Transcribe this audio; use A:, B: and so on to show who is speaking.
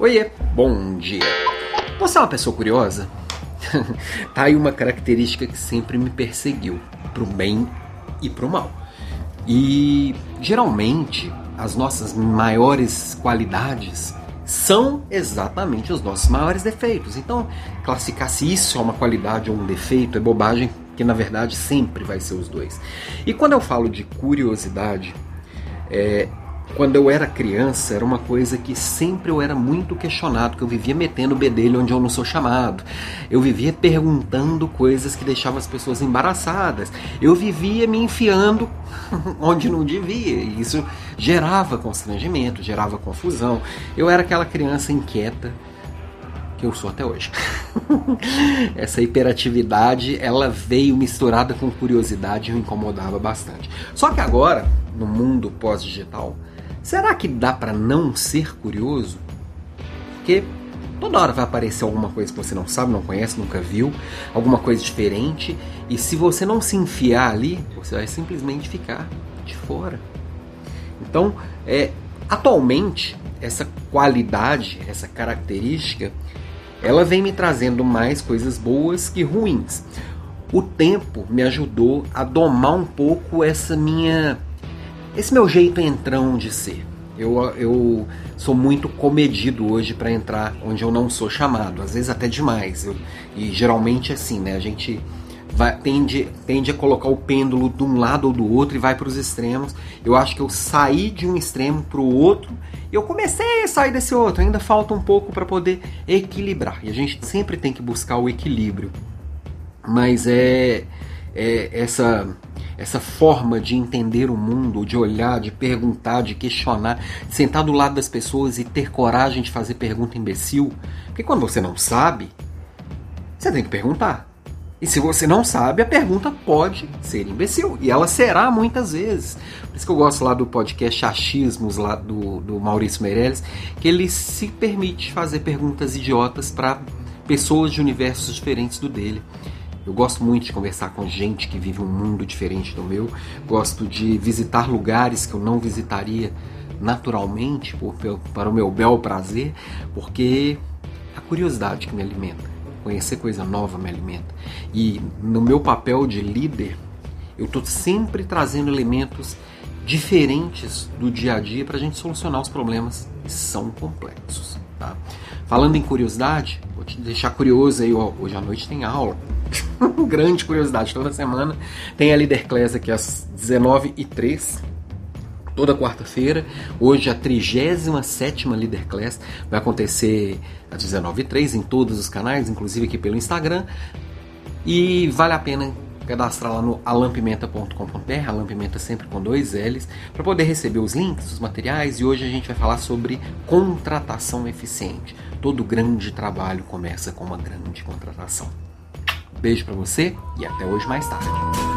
A: Oiê, bom dia. Você é uma pessoa curiosa? tá aí uma característica que sempre me perseguiu, pro bem e pro mal. E geralmente as nossas maiores qualidades são exatamente os nossos maiores defeitos. Então, classificar se isso é uma qualidade ou um defeito é bobagem, que na verdade sempre vai ser os dois. E quando eu falo de curiosidade, é, quando eu era criança, era uma coisa que sempre eu era muito questionado, que eu vivia metendo o bedelho onde eu não sou chamado. Eu vivia perguntando coisas que deixavam as pessoas embaraçadas. Eu vivia me enfiando onde não devia. E isso gerava constrangimento, gerava confusão. Eu era aquela criança inquieta que eu sou até hoje. Essa hiperatividade, ela veio misturada com curiosidade e me incomodava bastante. Só que agora, no mundo pós-digital, Será que dá para não ser curioso? Porque toda hora vai aparecer alguma coisa que você não sabe, não conhece, nunca viu, alguma coisa diferente, e se você não se enfiar ali, você vai simplesmente ficar de fora. Então, é, atualmente, essa qualidade, essa característica, ela vem me trazendo mais coisas boas que ruins. O tempo me ajudou a domar um pouco essa minha esse meu jeito entrão de ser. Eu, eu sou muito comedido hoje para entrar onde eu não sou chamado, às vezes até demais. Eu, e geralmente é assim, né? A gente vai, tende, tende a colocar o pêndulo de um lado ou do outro e vai para os extremos. Eu acho que eu saí de um extremo para o outro e eu comecei a sair desse outro. Ainda falta um pouco para poder equilibrar. E a gente sempre tem que buscar o equilíbrio. Mas é, é essa essa forma de entender o mundo, de olhar, de perguntar, de questionar, de sentar do lado das pessoas e ter coragem de fazer pergunta imbecil. Porque quando você não sabe, você tem que perguntar. E se você não sabe, a pergunta pode ser imbecil. E ela será muitas vezes. Por isso que eu gosto lá do podcast Achismos, lá do, do Maurício Meirelles, que ele se permite fazer perguntas idiotas para pessoas de universos diferentes do dele. Eu gosto muito de conversar com gente que vive um mundo diferente do meu. Gosto de visitar lugares que eu não visitaria naturalmente, por, para o meu bel prazer, porque a curiosidade que me alimenta. Conhecer coisa nova me alimenta. E no meu papel de líder, eu estou sempre trazendo elementos diferentes do dia a dia para a gente solucionar os problemas que são complexos. Tá? Falando em curiosidade, vou te deixar curioso aí, ó, hoje à noite tem aula. Grande curiosidade, toda semana tem a Leader Class aqui às 19h03, toda quarta-feira. Hoje a 37 Leader Class vai acontecer às 19h03 em todos os canais, inclusive aqui pelo Instagram. E vale a pena cadastrar lá no alampimenta.com.br, alampimenta sempre com dois L's, para poder receber os links, os materiais. E hoje a gente vai falar sobre contratação eficiente. Todo grande trabalho começa com uma grande contratação. Beijo para você e até hoje mais tarde.